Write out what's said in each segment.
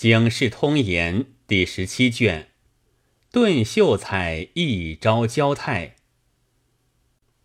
警世通言第十七卷，顿秀才一朝交泰。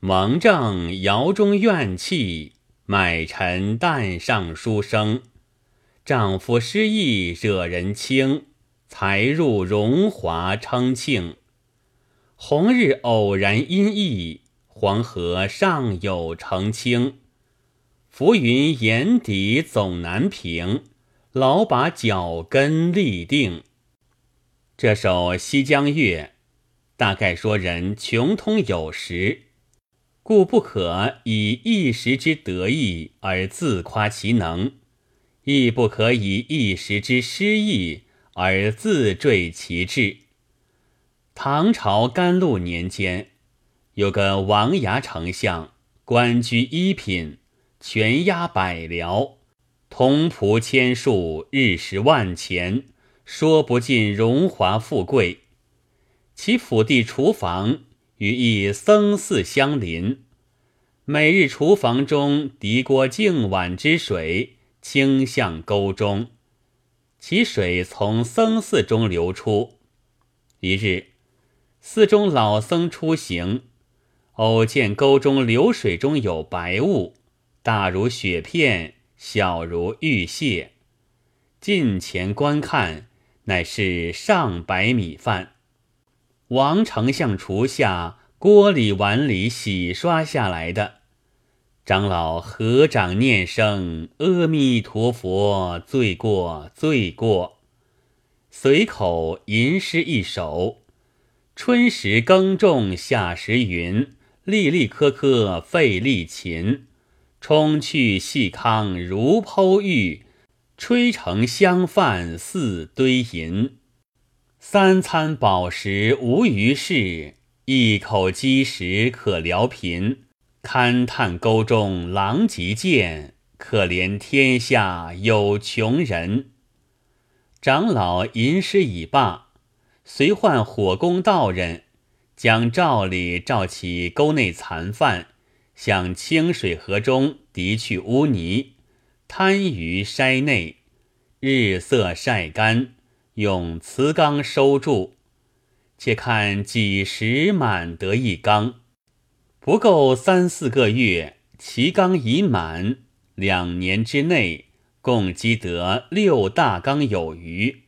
蒙正窑中怨气，买臣淡上书生。丈夫失意惹人轻，才入荣华称庆。红日偶然阴翳，黄河尚有澄清。浮云眼底总难平。老把脚跟立定。这首《西江月》大概说人穷通有时，故不可以一时之得意而自夸其能，亦不可以一时之失意而自坠其志。唐朝甘露年间，有个王牙丞相，官居一品，权压百僚。同仆千数，日食万钱，说不尽荣华富贵。其府邸厨房与一僧寺相邻，每日厨房中滴锅净碗之水倾向沟中，其水从僧寺中流出。一日，寺中老僧出行，偶见沟中流水中有白雾，大如雪片。小如玉屑，近前观看，乃是上百米饭。王丞相厨下锅里碗里洗刷下来的。长老合掌念声阿弥陀佛，罪过罪过。随口吟诗一首：春时耕种夏时耘，粒粒颗颗费力勤。冲去细糠如剖玉，吹成香饭似堆银。三餐饱食无余事，一口饥食可疗贫。勘探沟中狼藉见，可怜天下有穷人。长老吟诗已罢，随唤火工道人，将罩里罩起沟内残饭。向清水河中涤去污泥，摊于筛内，日色晒干，用瓷缸收住。且看几时满得一缸？不够三四个月，其缸已满。两年之内，共积得六大缸有余。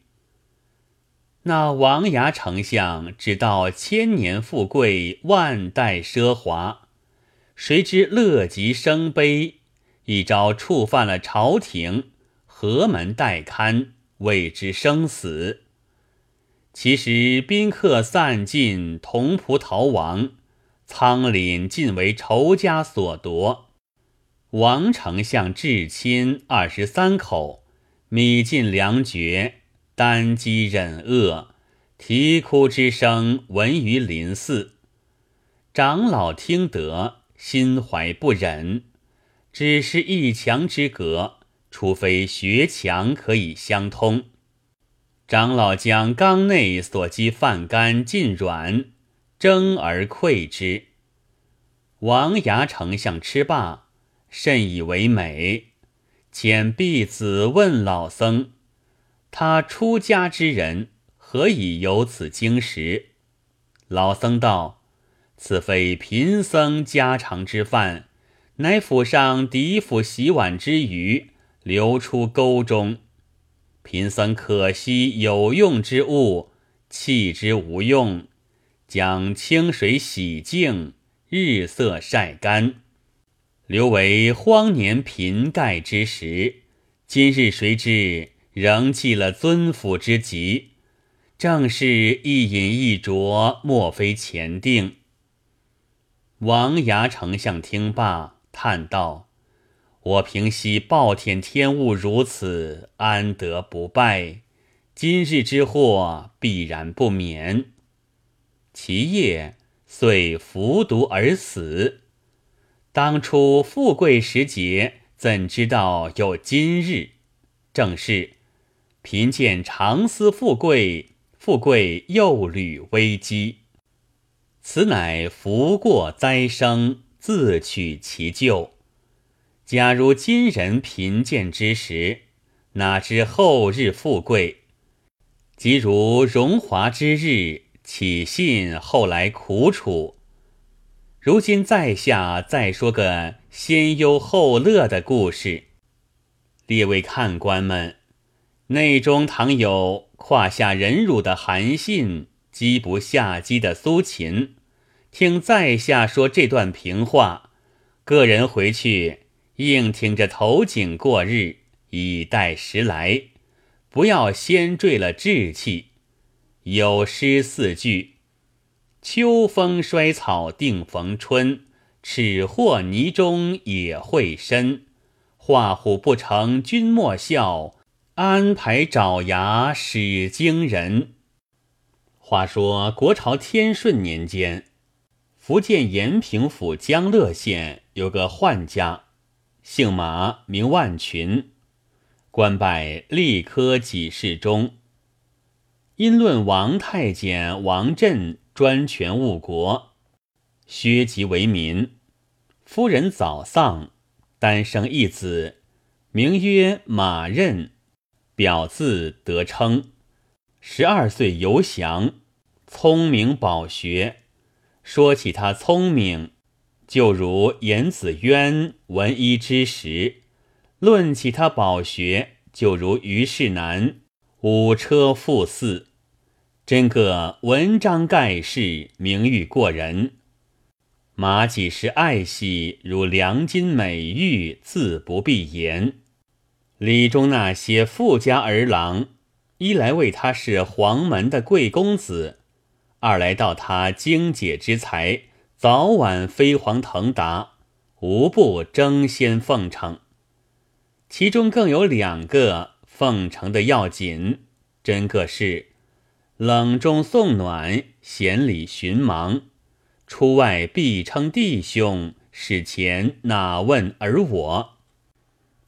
那王牙丞相只道千年富贵，万代奢华。谁知乐极生悲，一朝触犯了朝廷，何门待堪，未知生死。其实宾客散尽，同仆逃亡，仓廪尽为仇家所夺。王丞相至亲二十三口，米尽粮绝，单饥忍饿，啼哭之声闻于林寺。长老听得。心怀不忍，只是一墙之隔，除非学墙可以相通。长老将缸内所积饭干尽软，蒸而馈之。王牙丞相吃罢，甚以为美，遣婢子问老僧：“他出家之人，何以有此经食？”老僧道。此非贫僧家常之饭，乃府上嫡府洗碗之余流出沟中。贫僧可惜有用之物，弃之无用，将清水洗净，日色晒干，留为荒年贫盖之时。今日谁知仍记了尊府之疾，正是一饮一啄，莫非前定。王牙丞相听罢，叹道：“我平息暴殄天物如此，安得不败？今日之祸，必然不免。”其夜遂服毒而死。当初富贵时节，怎知道有今日？正是贫贱常思富贵，富贵又履危机。此乃福过灾生，自取其咎。假如今人贫贱之时，哪知后日富贵？即如荣华之日，岂信后来苦楚？如今在下再说个先忧后乐的故事。列位看官们，内中倘有胯下忍辱的韩信，机不下机的苏秦，听在下说这段评话，个人回去硬挺着头颈过日，以待时来，不要先坠了志气。有诗四句。秋风衰草定逢春，齿或泥中也会深。画虎不成君莫笑，安排爪牙使惊人。话说国朝天顺年间，福建延平府江乐县有个宦家，姓马，名万群，官拜吏科给事中。因论王太监王振。专权误国，削籍为民。夫人早丧，单生一子，名曰马任，表字德称。十二岁游降，聪明饱学。说起他聪明，就如颜子渊闻一之时；论起他饱学，就如虞世南五车赴祀。真个文章盖世，名誉过人。马几时爱惜如良金美玉，自不必言。里中那些富家儿郎，一来为他是黄门的贵公子，二来道他精解之才，早晚飞黄腾达，无不争先奉承。其中更有两个奉承的要紧，真个是。冷中送暖，闲里寻忙，出外必称弟兄，使前哪问而我？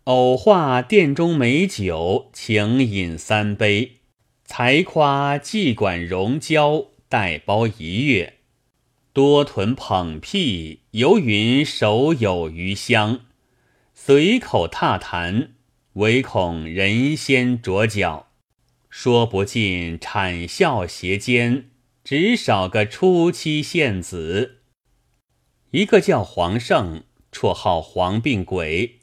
偶话店中美酒，请饮三杯，才夸既管荣交，带包一月，多囤捧屁，游云手有余香，随口踏谈，唯恐人先着脚。说不尽谄笑邪奸，只少个初期献子。一个叫黄胜，绰号黄病鬼；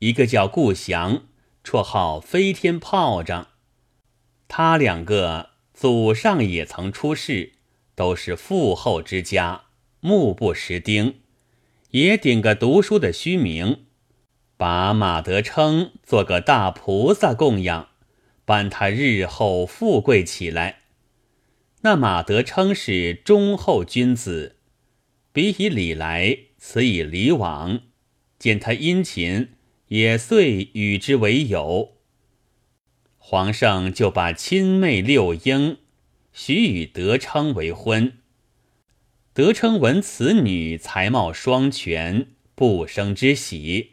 一个叫顾祥，绰号飞天炮仗。他两个祖上也曾出世，都是富厚之家，目不识丁，也顶个读书的虚名，把马德称做个大菩萨供养。伴他日后富贵起来。那马德称是忠厚君子，彼以礼来，此以礼往。见他殷勤，也遂与之为友。皇上就把亲妹六英许与德称为婚。德称闻此女才貌双全，不生之喜，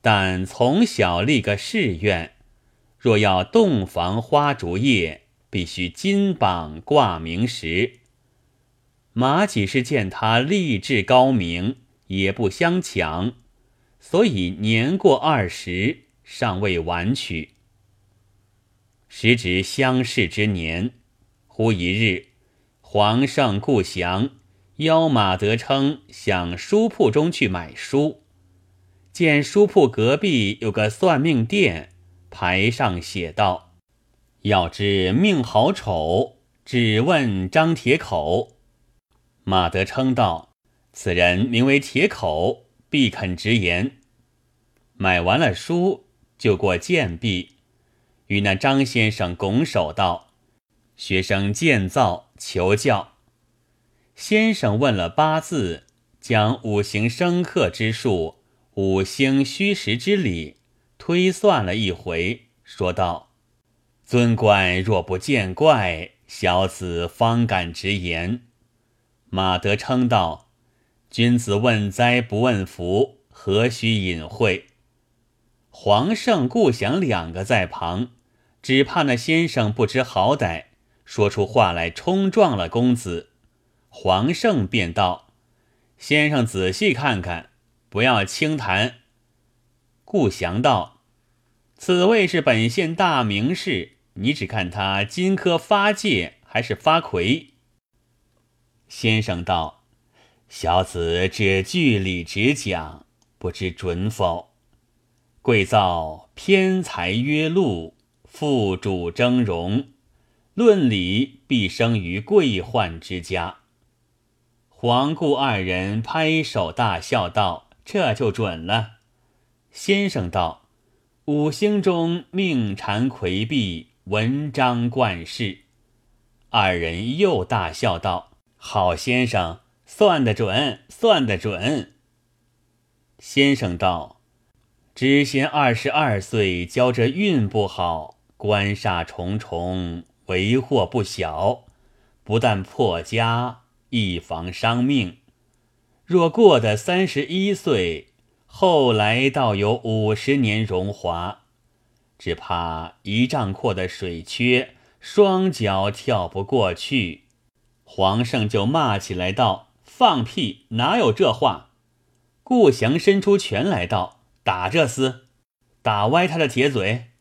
但从小立个誓愿。若要洞房花烛夜，必须金榜挂名时。马几是见他立志高明，也不相强，所以年过二十，尚未完娶。时值乡试之年，忽一日，皇上顾祥邀马德称向书铺中去买书，见书铺隔壁有个算命店。牌上写道：“要知命好丑，只问张铁口。”马德称道：“此人名为铁口，必肯直言。”买完了书，就过贱壁，与那张先生拱手道：“学生见造求教。”先生问了八字，将五行生克之术、五星虚实之理。推算了一回，说道：“尊官若不见怪，小子方敢直言。”马德称道：“君子问灾不问福，何须隐晦？”皇上、顾祥两个在旁，只怕那先生不知好歹，说出话来冲撞了公子。黄胜便道：“先生仔细看看，不要轻谈。”顾祥道。此位是本县大名士，你只看他金科发戒还是发魁？”先生道：“小子只据理直讲，不知准否？贵造偏财约禄，父主峥嵘，论理必生于贵宦之家。”黄顾二人拍手大笑道：“这就准了。”先生道：“五星中命缠魁璧，文章冠世。”二人又大笑道：“好先生，算得准，算得准。”先生道：“知先二十二岁，交着运不好，官煞重重，为祸不小，不但破家。”以防伤命。若过得三十一岁，后来倒有五十年荣华，只怕一丈阔的水缺，双脚跳不过去。皇上就骂起来道：“放屁！哪有这话？”顾祥伸出拳来道：“打这厮，打歪他的铁嘴。”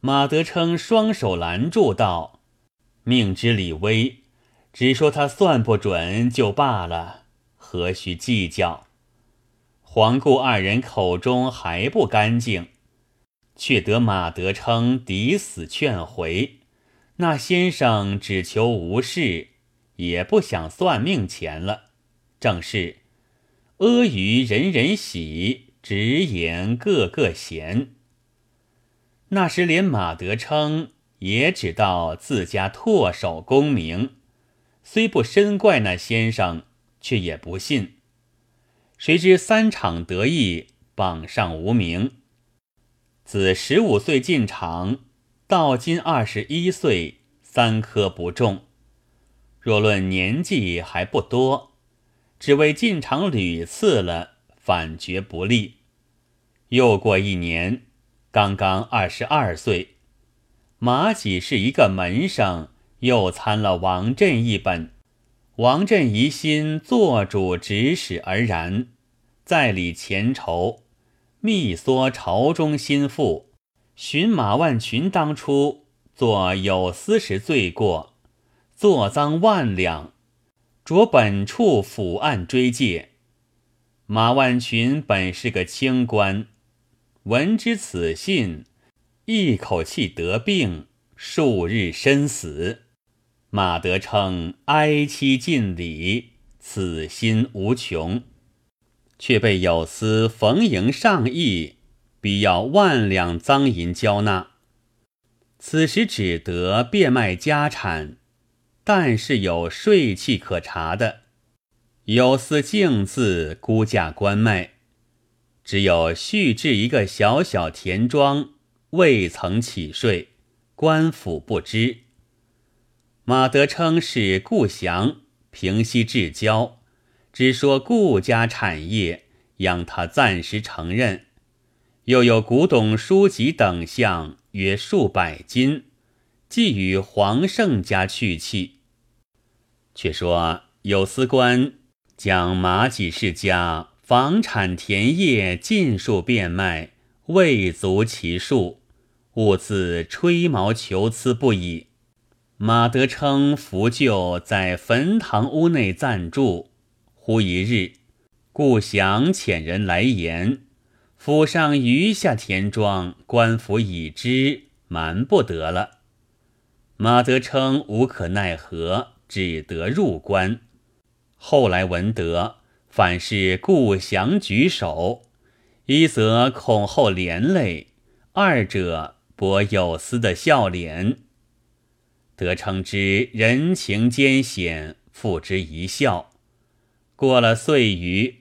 马德称双手拦住道：“命之李威。”只说他算不准就罢了，何须计较？黄顾二人口中还不干净，却得马德称抵死劝回。那先生只求无事，也不想算命钱了。正是阿谀人人喜，直言个个嫌。那时连马德称也只道自家唾手功名。虽不深怪那先生，却也不信。谁知三场得意，榜上无名。自十五岁进场，到今二十一岁，三科不中。若论年纪还不多，只为进场屡次了，反觉不利。又过一年，刚刚二十二岁，马几是一个门生。又参了王振一本，王振疑心做主指使而然，在理前仇，密唆朝中心腹，寻马万群当初做有司时罪过，坐赃万两，着本处府案追戒。马万群本是个清官，闻知此信，一口气得病，数日身死。马德称哀戚尽礼，此心无穷，却被有司逢迎上议，必要万两赃银交纳。此时只得变卖家产，但是有税契可查的。有司径自估价官卖，只有续置一个小小田庄，未曾起税，官府不知。马德称是顾祥平息至交，只说顾家产业，让他暂时承认。又有古董书籍等项，约数百金，寄与黄胜家去弃。却说有司官将马几世家房产田业尽数变卖，未足其数，兀自吹毛求疵不已。马德称扶柩在坟堂屋内暂住。忽一日，顾祥遣人来言，府上余下田庄，官府已知，瞒不得了。马德称无可奈何，只得入关。后来闻得，反是故祥举手，一则恐后连累，二者博有司的笑脸。得称之人情艰险，付之一笑。过了岁余，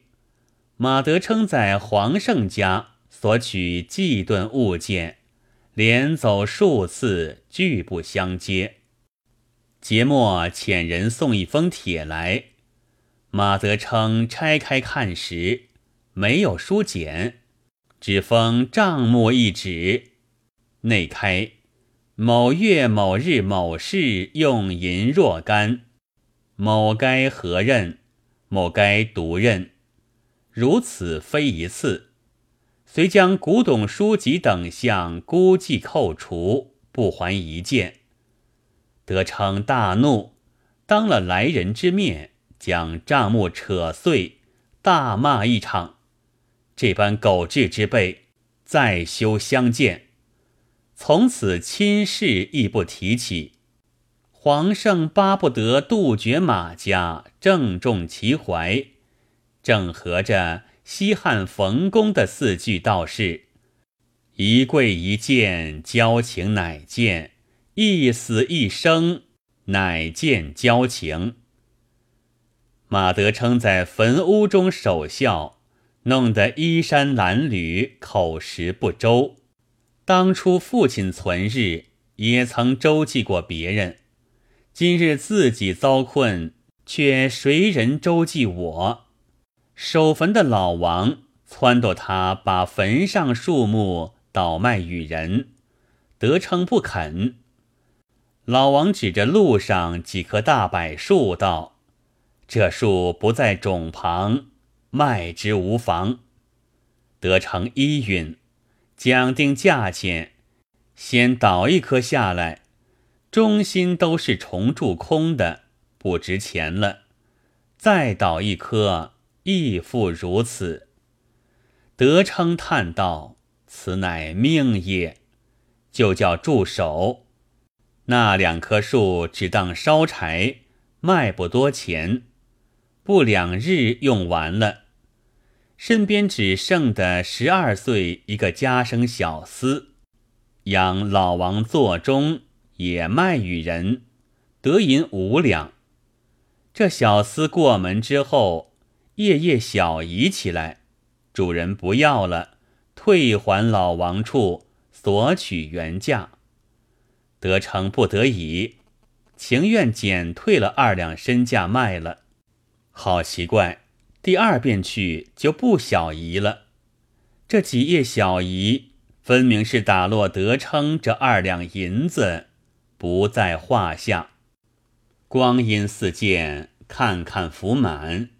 马德称在黄胜家索取祭顿物件，连走数次，拒不相接。节末遣人送一封帖来，马德称拆开看时，没有书简，只封账目一纸，内开。某月某日某事用银若干，某该何任？某该独任？如此非一次。遂将古董书籍等项估计扣除，不还一件。德称大怒，当了来人之面，将账目扯碎，大骂一场。这般狗彘之辈，再休相见。从此亲事亦不提起。皇上巴不得杜绝马家，正中其怀，正合着。西汉冯公的四句道是：“一跪一见，交情乃见；一死一生，乃见交情。”马德称在坟屋中守孝，弄得衣衫褴褛，口食不周。当初父亲存日，也曾周济过别人；今日自己遭困，却谁人周济我？守坟的老王撺掇他把坟上树木倒卖与人，德称不肯。老王指着路上几棵大柏树道：“这树不在冢旁，卖之无妨。”得成依允，讲定价钱，先倒一棵下来，中心都是虫蛀空的，不值钱了，再倒一棵。亦复如此。德称叹道：“此乃命也。”就叫住手。那两棵树只当烧柴，卖不多钱。不两日用完了，身边只剩的十二岁一个家生小厮，养老王座中也卖与人，得银五两。这小厮过门之后。夜夜小疑起来，主人不要了，退还老王处，索取原价。得成不得已，情愿减退了二两身价卖了。好奇怪，第二遍去就不小姨了。这几页小姨，分明是打落得称这二两银子，不在话下。光阴似箭，看看福满。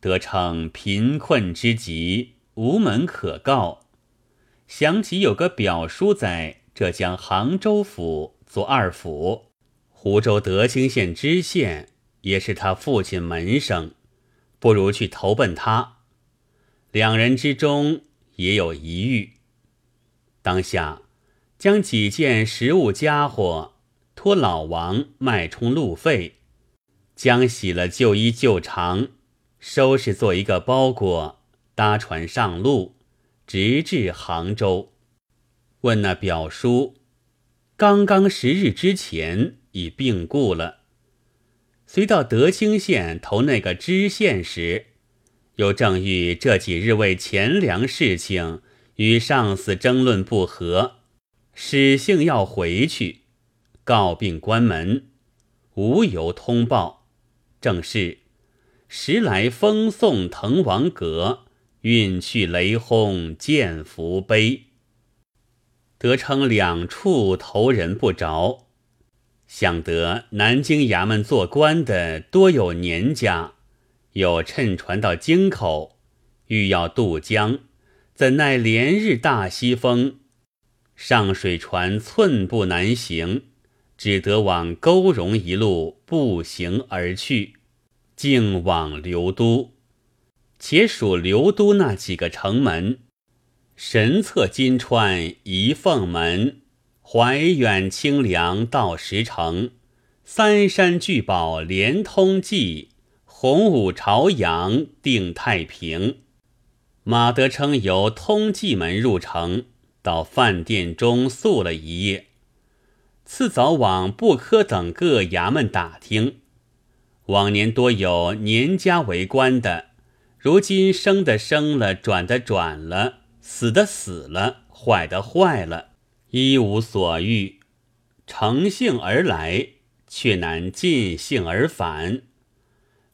得称贫困之极，无门可告。想起有个表叔在浙江杭州府做二府，湖州德清县知县，也是他父亲门生，不如去投奔他。两人之中也有一遇。当下将几件食物家伙托老王卖充路费，将洗了旧衣旧裳。收拾做一个包裹，搭船上路，直至杭州。问那表叔，刚刚十日之前已病故了。虽到德清县投那个知县时，又正遇这几日为钱粮事情与上司争论不和，使性要回去，告病关门，无由通报。正是。时来风送滕王阁，运去雷轰见福碑。得称两处投人不着，想得南京衙门做官的多有年家，有乘船到京口，欲要渡江，怎奈连日大西风，上水船寸步难行，只得往沟荣一路步行而去。竟往刘都，且属刘都那几个城门：神策、金川、仪凤门、怀远、清凉、到石城、三山聚宝、连通济、洪武、朝阳、定太平。马德称由通济门入城，到饭店中宿了一夜。次早往布科等各衙门打听。往年多有年家为官的，如今生的生了，转的转了，死的死了，坏的坏了，一无所欲，乘兴而来，却难尽兴而返，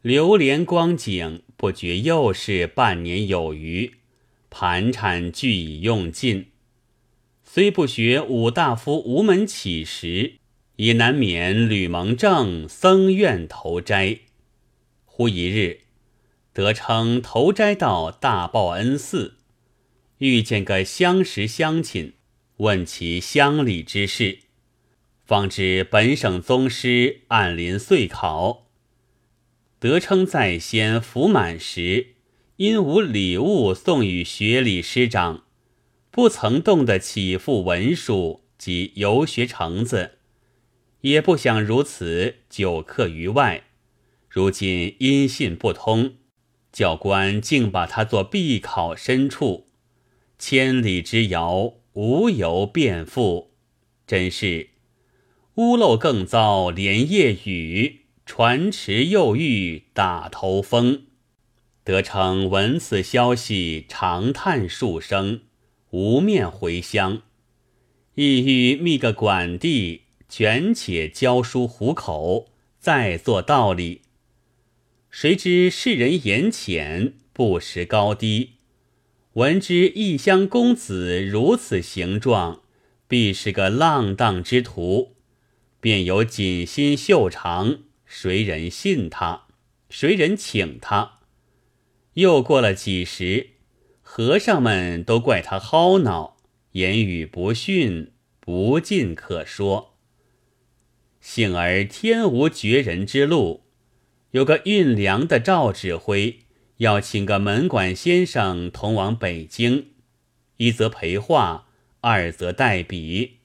流连光景，不觉又是半年有余，盘缠俱已用尽，虽不学武大夫无门乞食。也难免吕蒙正僧院投斋。忽一日，得称投斋到大报恩寺，遇见个相识乡亲，问其乡里之事，方知本省宗师按临岁考，得称在先服满时，因无礼物送与学礼师长，不曾动得起付文书及游学橙子，也不想如此久客于外。如今音信不通，教官竟把他做必考深处，千里之遥，无由辩复，真是屋漏更遭连夜雨，船迟又遇打头风。得称闻此消息，长叹数声，无面回乡，意欲觅个管地，卷且教书糊口，再做道理。谁知世人言浅，不识高低。闻之异乡公子如此形状，必是个浪荡之徒，便有锦心绣长。谁人信他？谁人请他？又过了几时，和尚们都怪他蒿恼，言语不逊，不尽可说。幸而天无绝人之路。有个运粮的赵指挥，要请个门管先生同往北京，一则陪话，二则代笔。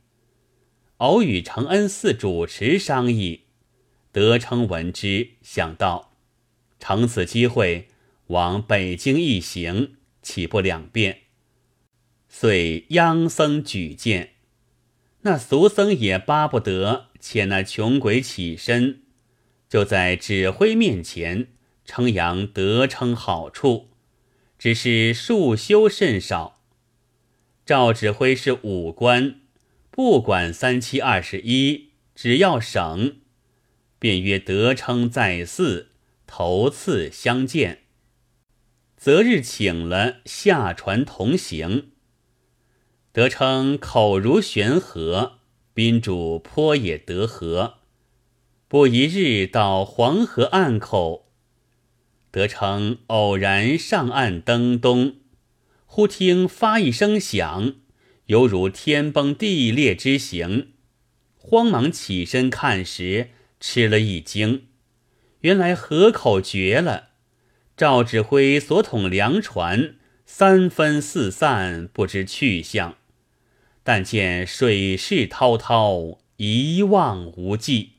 偶与承恩寺主持商议，得称闻之，想到乘此机会往北京一行，岂不两便？遂央僧举荐，那俗僧也巴不得遣那穷鬼起身。就在指挥面前称扬得称好处，只是数修甚少。赵指挥是武官，不管三七二十一，只要省，便约得称在寺头次相见。择日请了下船同行。得称口如悬河，宾主颇也得和。不一日到黄河岸口，得称偶然上岸登东，忽听发一声响，犹如天崩地裂之形。慌忙起身看时，吃了一惊，原来河口绝了。赵指挥所统粮船三分四散，不知去向。但见水势滔滔，一望无际。